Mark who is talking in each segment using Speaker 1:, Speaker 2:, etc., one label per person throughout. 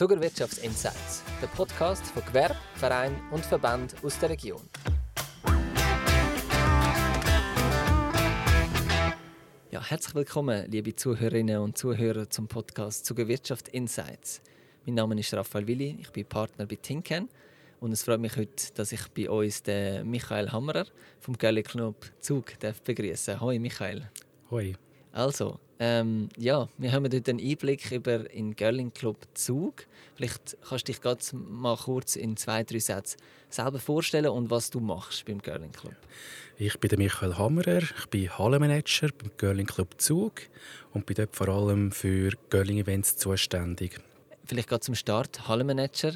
Speaker 1: Zuckerwirtschaftsinsights, der Podcast von Gewerbe, Verein und Verband aus der Region. Ja, herzlich willkommen, liebe Zuhörerinnen und Zuhörer zum Podcast Zuckerwirtschaft Insights. Mein Name ist Raphael Willi, ich bin Partner bei Tinken und es freut mich heute, dass ich bei uns den Michael Hammerer vom Club Zug begrüßen darf. Hoi Michael.
Speaker 2: Hoi.
Speaker 1: Also, ähm, ja, wir haben heute einen Einblick über den Girling Club Zug. Vielleicht kannst du dich ganz mal kurz in zwei, drei Sätzen selber vorstellen und was du machst beim Girling Club.
Speaker 2: Ich bin der Michael Hammerer, ich bin Hallenmanager beim Girling Club Zug und bin dort vor allem für Girling Events zuständig.
Speaker 1: Vielleicht gerade zum Start, Hallenmanager.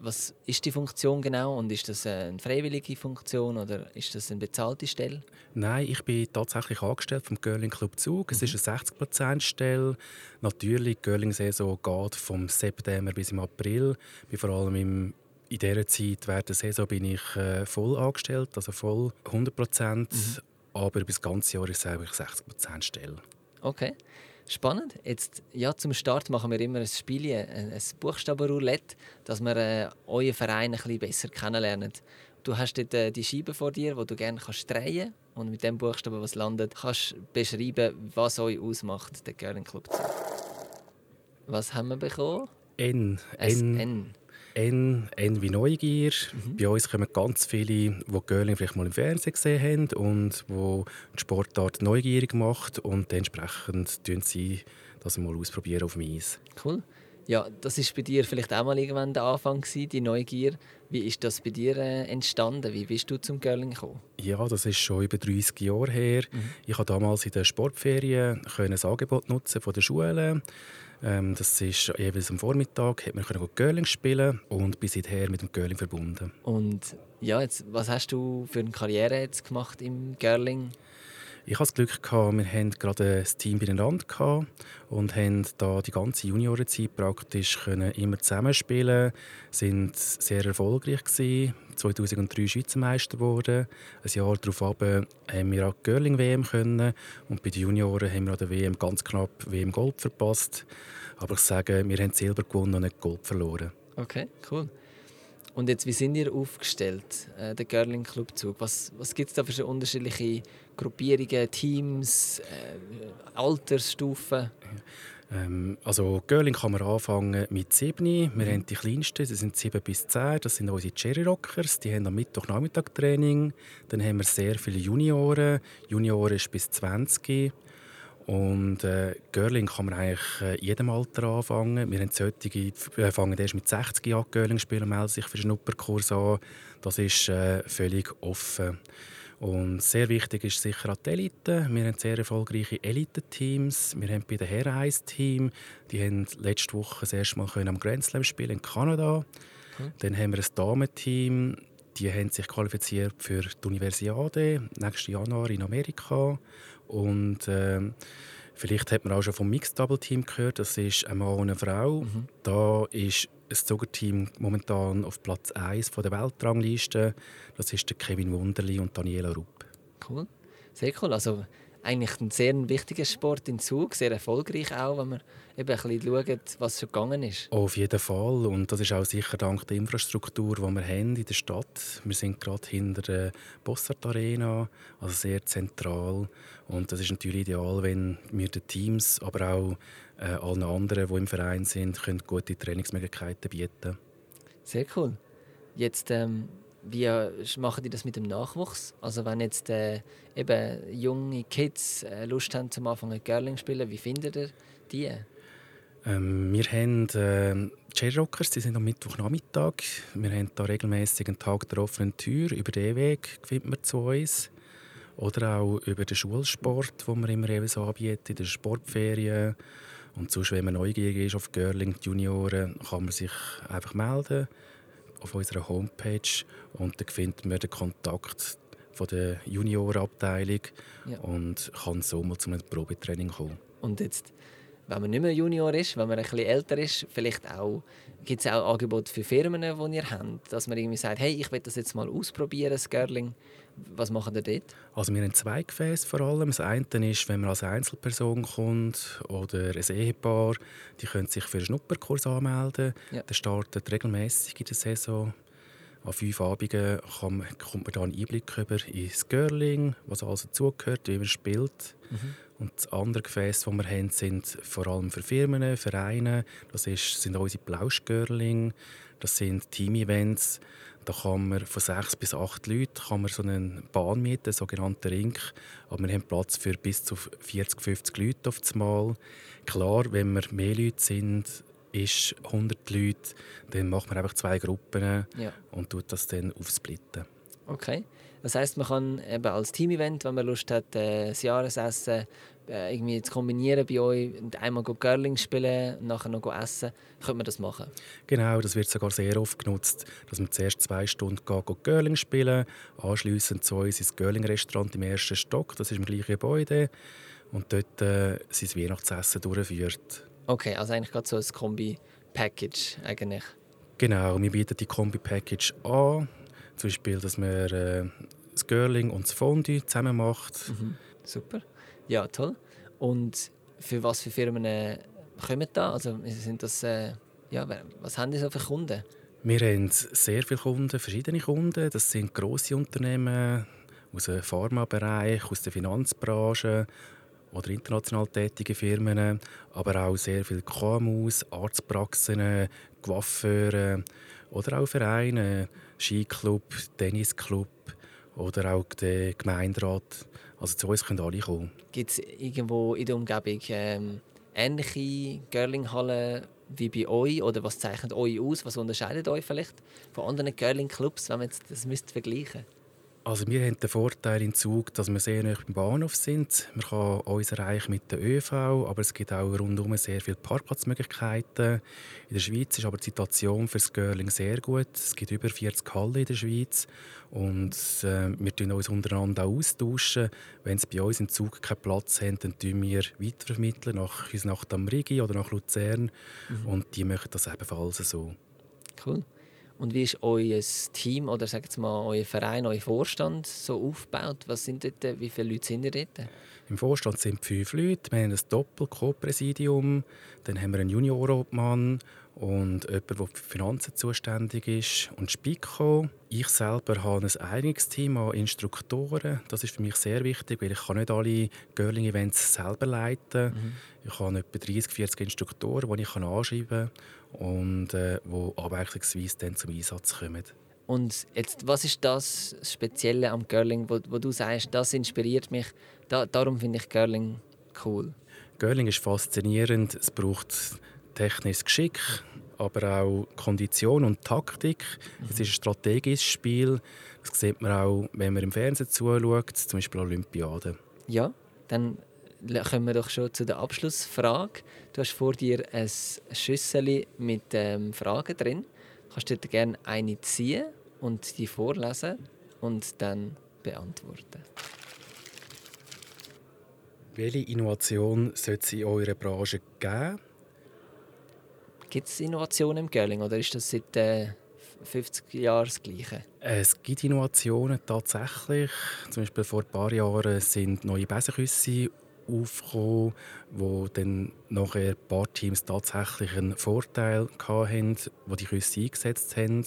Speaker 1: Was ist die Funktion genau und ist das eine freiwillige Funktion oder ist das eine bezahlte Stelle?
Speaker 2: Nein, ich bin tatsächlich angestellt vom Girling Club Zug. Es mhm. ist eine 60% Stelle. Natürlich, die Girling-Saison geht vom September bis im April. Ich bin vor allem im in dieser Zeit während der Saison bin ich äh, voll angestellt, also voll 100 Prozent. Mhm. Aber bis das ganze Jahr ist es eigentlich 60 Prozent Stelle.
Speaker 1: Okay. Spannend. Jetzt, ja, zum Start machen wir immer ein Spiel, ein, ein Buchstabenroulette, dass wir äh, euren Verein ein bisschen besser kennenlernen. Du hast dort äh, die Scheibe vor dir, wo du gerne kannst drehen und mit dem Buchstaben, was landet, kannst beschreiben, was euch ausmacht, der Girling Club. Was haben wir bekommen?
Speaker 2: N. N. N. N, N wie Neugier. Mhm. Bei uns kommen ganz viele, die Girling vielleicht mal im Fernsehen gesehen haben und die die Sportart neugierig macht und entsprechend tun sie das mal ausprobieren auf dem Eis.
Speaker 1: Cool. Ja, das ist bei dir vielleicht auch mal irgendwann der Anfang gewesen, die Neugier. Wie ist das bei dir äh, entstanden? Wie bist du zum Girling gekommen?
Speaker 2: Ja, das ist schon über 30 Jahre her. Mhm. Ich habe damals in der Sportferien ein Angebot nutzen von der Schule. Ähm, das ist jeweils am Vormittag, hat man können Girling spielen und bin seither mit dem Girling verbunden.
Speaker 1: Und ja, jetzt, was hast du für eine Karriere jetzt gemacht im Girling?
Speaker 2: Ich hatte das Glück, wir hatten gerade ein Team beieinander und haben da die ganze Juniorenzeit praktisch können immer zusammenspielen sind sehr erfolgreich gewesen. 2003 Schweizer Meister geworden. Ein Jahr darauf haben wir auch die Girling-WM können und bei den Junioren haben wir an der WM ganz knapp WM Gold verpasst. Aber ich sage, wir haben Silber gewonnen und nicht Gold verloren.
Speaker 1: Okay, cool. Und jetzt, wie sind ihr aufgestellt, äh, der Girling Club Zug? Was, was gibt es da für unterschiedliche Gruppierungen, Teams, äh, Altersstufen?
Speaker 2: Ähm, also Girling kann man anfangen mit sieben. Wir mhm. haben die kleinsten, das sind sieben bis zehn. Das sind unsere Cherry Rockers. Die haben am Mittwochnachmittag Training. Dann haben wir sehr viele Junioren. Junioren ist bis 20. Und äh, Girling kann man eigentlich äh, jedem Alter anfangen. Wir haben solche, die fangen erst mit 60 an Girling spielen und melden sich für einen Schnupperkurs an. Das ist äh, völlig offen. Und sehr wichtig ist sicher auch die Elite. Wir haben sehr erfolgreiche Elite-Teams. Wir haben bei den Herren ein Team, die haben letzte Woche das erste Mal am Grand Slam spielen in Kanada. Okay. Dann haben wir ein Damenteam, die haben sich qualifiziert für die Universiade nächsten Januar in Amerika. Und äh, vielleicht hat man auch schon vom Mixed Double Team gehört. Das ist ein Mann und eine Frau. Mhm. Da ist das Zuckerteam momentan auf Platz 1 der Weltrangliste. Das ist der Kevin Wunderli und Daniela Rupp.
Speaker 1: Cool. Sehr cool. Also eigentlich ein sehr wichtiger Sport in Zug, sehr erfolgreich auch, wenn man eben ein bisschen schaut, was schon gegangen ist.
Speaker 2: Auf jeden Fall und das ist auch sicher dank der Infrastruktur, die wir haben in der Stadt. Wir sind gerade hinter der Bossart Arena, also sehr zentral und das ist natürlich ideal, wenn wir den Teams, aber auch äh, allen anderen, die im Verein sind, können gute Trainingsmöglichkeiten bieten.
Speaker 1: Sehr cool. Jetzt ähm wie machen die das mit dem Nachwuchs? Also wenn jetzt äh, eben junge Kids äh, Lust haben, zum Anfang Girling zu spielen, wie findet ihr die?
Speaker 2: Ähm, wir haben äh, J-Rockers, die sind am Mittwochnachmittag. Wir haben da regelmäßig einen Tag der offenen Tür. Über den Weg findet man zu uns. Oder auch über den Schulsport, den wir immer so anbieten, in den Sportferien. Und sonst, wenn man neugierig ist auf Girling, die Junioren, kann man sich einfach melden auf unserer Homepage und da findet man den Kontakt von der Juniorenabteilung ja. und kann so mal zu einem Probetraining kommen.
Speaker 1: Und jetzt, wenn man nicht mehr Junior ist, wenn man ein bisschen älter ist, vielleicht auch gibt es auch Angebote für Firmen, die ihr habt, dass man irgendwie sagt, hey, ich will das jetzt mal ausprobieren, das Girling. Was machen ihr dort?
Speaker 2: Also wir haben zwei Gefäße vor allem. Das eine ist, wenn man als Einzelperson kommt oder ein Ehepaar, die können sich für einen Schnupperkurs anmelden. Ja. Der startet regelmäßig in der Saison. An fünf Abenden kann, kommt man da einen Einblick über ins Girling, was alles dazugehört, wie man spielt. Mhm. Und das andere Gefäß, das wir haben, sind vor allem für Firmen, Vereine. Das ist, sind unsere Plauschgirling. Das sind Team-Events. Da kann man von sechs bis acht Leuten kann man so eine Bahn mieten, einen sogenannten Ring. Aber wir haben Platz für bis zu 40, 50 Leute auf Mal. Klar, wenn wir mehr Leute sind, ist 100 Leute, dann macht man einfach zwei Gruppen ja. und tut das dann aufsplitten.
Speaker 1: Okay. Das heißt, man kann eben als Team-Event, wenn man Lust hat, äh, das Jahresessen äh, irgendwie zu kombinieren bei euch und einmal Curling spielen und nachher noch essen, könnte man das machen?
Speaker 2: Genau, das wird sogar sehr oft genutzt, dass man zuerst zwei Stunden geht, Curling spielen, anschließend zu uns ins Curling-Restaurant im ersten Stock, das ist im gleichen Gebäude, und dort äh, sein Weihnachtsessen durchführt.
Speaker 1: Okay, also eigentlich gerade so ein Kombi-Package eigentlich.
Speaker 2: Genau, wir bieten die Kombi-Package an. Zum Beispiel, dass man äh, das Girling und das Fondue zusammen macht.
Speaker 1: Mhm. Super. Ja, toll. Und für was für Firmen äh, kommen da? Also sind das, äh, ja, was haben die so für Kunden?
Speaker 2: Wir haben sehr viele Kunden, verschiedene Kunden. Das sind grosse Unternehmen aus dem Pharmabereich, aus der Finanzbranche oder international tätige Firmen, aber auch sehr viele KMUs, Arztpraxen, Coiffeure oder auch Vereine, Skiclub, Tennisclub oder auch der Gemeinderat. Also zu uns können alle kommen.
Speaker 1: Gibt es irgendwo in der Umgebung ähm, ähnliche Girling-Hallen wie bei euch? Oder was zeichnet euch aus? Was unterscheidet euch vielleicht von anderen Girling-Clubs, wenn man das vergleichen müsste?
Speaker 2: Also wir haben den Vorteil in Zug, dass wir sehr nah beim Bahnhof sind. Man kann uns erreichen mit der ÖV, aber es gibt auch rundum sehr viele Parkplatzmöglichkeiten. In der Schweiz ist aber die Situation für das Girling sehr gut. Es gibt über 40 Hallen in der Schweiz und äh, wir tauschen uns untereinander auch austauschen. Wenn es bei uns im Zug keinen Platz haben, dann tun wir weitervermitteln nach, nach Damrigi oder nach Luzern mhm. und die machen das ebenfalls so.
Speaker 1: Cool. Und wie ist euer Team oder sagt mal euer Verein, euer Vorstand so aufgebaut? Was sind dort, wie viele Leute sind ihr dort?
Speaker 2: Im Vorstand sind fünf Leute. Wir haben ein Doppel-Co-Präsidium, dann haben wir einen Juniorobmann und jemand, der für Finanzen zuständig ist und Spiko. Ich selber habe ein Einigungsteam an Instruktoren. Das ist für mich sehr wichtig, weil ich kann nicht alle Girling-Events selber leiten. Mhm. Ich habe etwa 30, 40 Instruktoren, die ich anschreiben kann und äh, die abwechslungsweise dann zum Einsatz kommen.
Speaker 1: Und jetzt, was ist das Spezielle am Girling, wo, wo du sagst, das inspiriert mich, da, darum finde ich Girling cool?
Speaker 2: Girling ist faszinierend. Es braucht technisches Geschick, aber auch Kondition und Taktik. Mhm. Es ist ein strategisches Spiel. Das sieht man auch, wenn man im Fernsehen zuschaut, zum Beispiel Olympiade.
Speaker 1: Ja, dann kommen wir doch schon zu der Abschlussfrage. Du hast vor dir ein Schüssel mit ähm, Fragen drin. Kannst du dir gerne eine ziehen und die vorlesen und dann beantworten.
Speaker 2: Welche Innovation sollte es in eurer Branche geben?
Speaker 1: Gibt es Innovationen im Girling oder ist das seit äh, 50 Jahren das Gleiche?
Speaker 2: Es gibt Innovationen tatsächlich. Zum Beispiel vor ein paar Jahren sind neue Besenküsse aufgekommen, wo dann nachher ein paar Teams tatsächlich einen Vorteil hatten, wo die Küsse eingesetzt haben.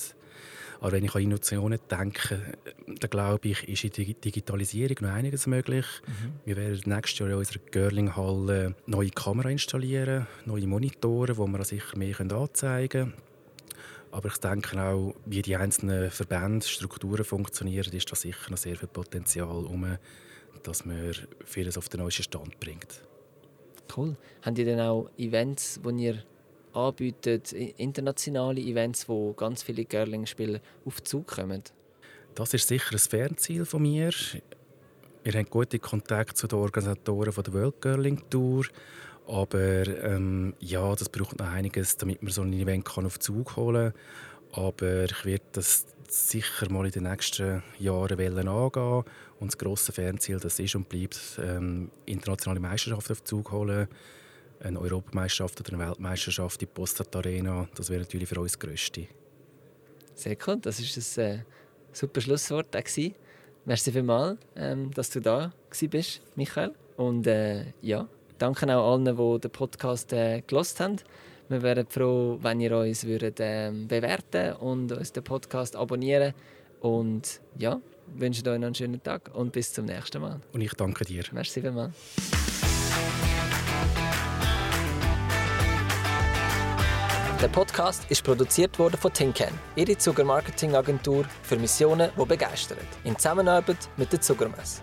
Speaker 2: Aber wenn ich an Innovationen denke, dann glaube ich, ist in der Digitalisierung noch einiges möglich. Mhm. Wir werden nächstes Jahr in unserer Girling-Halle neue Kameras installieren, neue Monitore, wo wir sicher mehr anzeigen können. Aber ich denke auch, wie die einzelnen Verbände, Strukturen funktionieren, ist da sicher noch sehr viel Potenzial, um, dass man vieles auf den neuesten Stand bringt.
Speaker 1: Cool. Habt ihr denn auch Events, wo ihr anbietet, internationale Events, wo ganz viele Girling-Spieler auf den Zug kommen?
Speaker 2: Das ist sicher ein Fernziel von mir. Wir haben gute Kontakt zu den Organisatoren der World Girling Tour. Aber ähm, ja, das braucht noch einiges, damit man so ein Event kann auf den Zug holen kann. Aber ich werde das sicher mal in den nächsten Jahren angehen. Und das grosse Fernziel das ist und bleibt, ähm, internationale Meisterschaften auf den Zug holen eine Europameisterschaft oder eine Weltmeisterschaft in die Postrat Arena, das wäre natürlich für uns das Größte.
Speaker 1: Sehr cool, das war ein äh, super Schlusswort. Gewesen. Merci vielmals, ähm, dass du da bist, Michael. Und äh, ja, danke auch allen, die den Podcast äh, gelost haben. Wir wären froh, wenn ihr uns würdet, äh, bewerten und uns den Podcast abonnieren. Und ja, wünsche euch noch einen schönen Tag und bis zum nächsten Mal.
Speaker 2: Und ich danke dir.
Speaker 1: Merci vielmals. Der Podcast ist produziert worden von Tinken, ihre Zuckermarketingagentur für Missionen, die begeistern. In Zusammenarbeit mit der Zuckermesse.